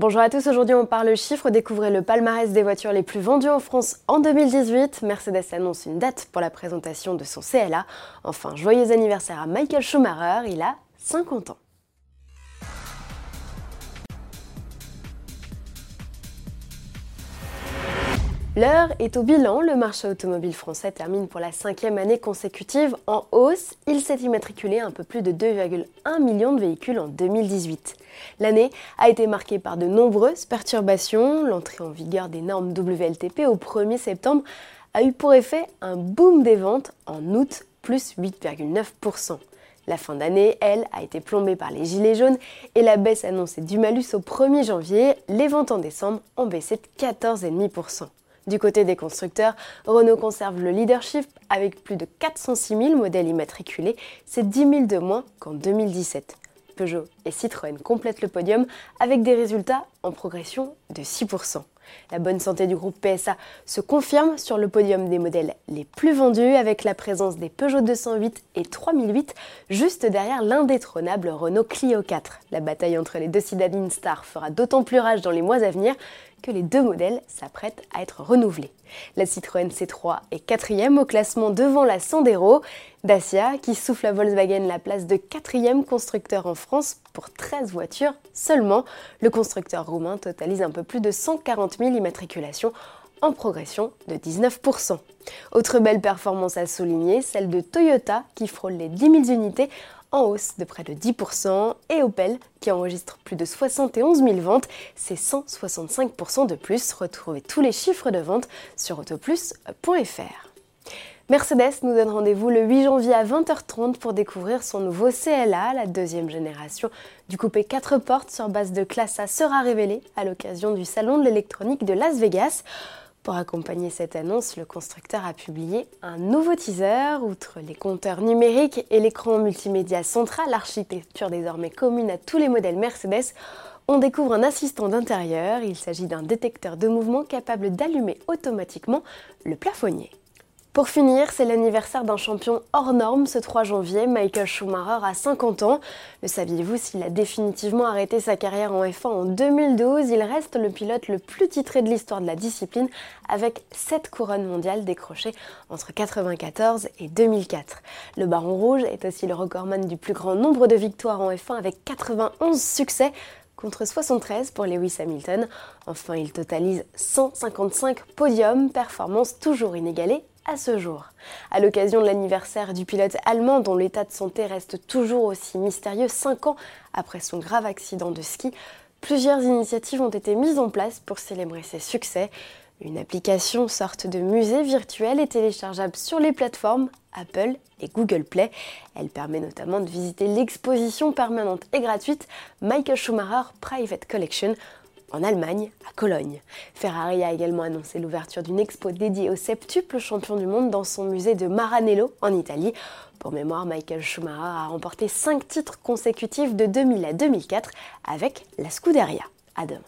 Bonjour à tous, aujourd'hui on parle chiffres, découvrez le palmarès des voitures les plus vendues en France en 2018. Mercedes annonce une date pour la présentation de son CLA. Enfin, joyeux anniversaire à Michael Schumacher, il a 50 ans. L'heure est au bilan. Le marché automobile français termine pour la cinquième année consécutive en hausse. Il s'est immatriculé un peu plus de 2,1 millions de véhicules en 2018. L'année a été marquée par de nombreuses perturbations. L'entrée en vigueur des normes WLTP au 1er septembre a eu pour effet un boom des ventes en août, plus 8,9%. La fin d'année, elle, a été plombée par les gilets jaunes et la baisse annoncée du malus au 1er janvier. Les ventes en décembre ont baissé de 14,5%. Du côté des constructeurs, Renault conserve le leadership avec plus de 406 000 modèles immatriculés, c'est 10 000 de moins qu'en 2017. Peugeot et Citroën complètent le podium avec des résultats en progression de 6%. La bonne santé du groupe PSA se confirme sur le podium des modèles les plus vendus avec la présence des Peugeot 208 et 3008 juste derrière l'indétrônable Renault Clio 4. La bataille entre les deux citadines stars fera d'autant plus rage dans les mois à venir que les deux modèles s'apprêtent à être renouvelés. La Citroën C3 est quatrième au classement devant la Sandero. Dacia, qui souffle à Volkswagen la place de quatrième constructeur en France pour 13 voitures seulement. Le constructeur roumain totalise un peu plus de 140 000 immatriculations en progression de 19%. Autre belle performance à souligner, celle de Toyota qui frôle les 10 000 unités en hausse de près de 10%, et Opel qui enregistre plus de 71 000 ventes, c'est 165% de plus. Retrouvez tous les chiffres de vente sur autoplus.fr. Mercedes nous donne rendez-vous le 8 janvier à 20h30 pour découvrir son nouveau CLA, la deuxième génération du coupé 4 portes sur base de classe A sera révélé à l'occasion du salon de l'électronique de Las Vegas. Pour accompagner cette annonce, le constructeur a publié un nouveau teaser. Outre les compteurs numériques et l'écran multimédia central, l'architecture désormais commune à tous les modèles Mercedes, on découvre un assistant d'intérieur. Il s'agit d'un détecteur de mouvement capable d'allumer automatiquement le plafonnier. Pour finir, c'est l'anniversaire d'un champion hors norme ce 3 janvier. Michael Schumacher a 50 ans. Le saviez-vous s'il a définitivement arrêté sa carrière en F1 en 2012 Il reste le pilote le plus titré de l'histoire de la discipline avec 7 couronnes mondiales décrochées entre 1994 et 2004. Le Baron Rouge est aussi le recordman du plus grand nombre de victoires en F1 avec 91 succès contre 73 pour Lewis Hamilton. Enfin, il totalise 155 podiums, performance toujours inégalée à ce jour. À l'occasion de l'anniversaire du pilote allemand dont l'état de santé reste toujours aussi mystérieux 5 ans après son grave accident de ski, plusieurs initiatives ont été mises en place pour célébrer ses succès. Une application sorte de musée virtuel est téléchargeable sur les plateformes Apple et Google Play. Elle permet notamment de visiter l'exposition permanente et gratuite Michael Schumacher Private Collection en Allemagne, à Cologne. Ferrari a également annoncé l'ouverture d'une expo dédiée au septuple champion du monde dans son musée de Maranello, en Italie. Pour mémoire, Michael Schumacher a remporté 5 titres consécutifs de 2000 à 2004 avec la Scuderia. À demain.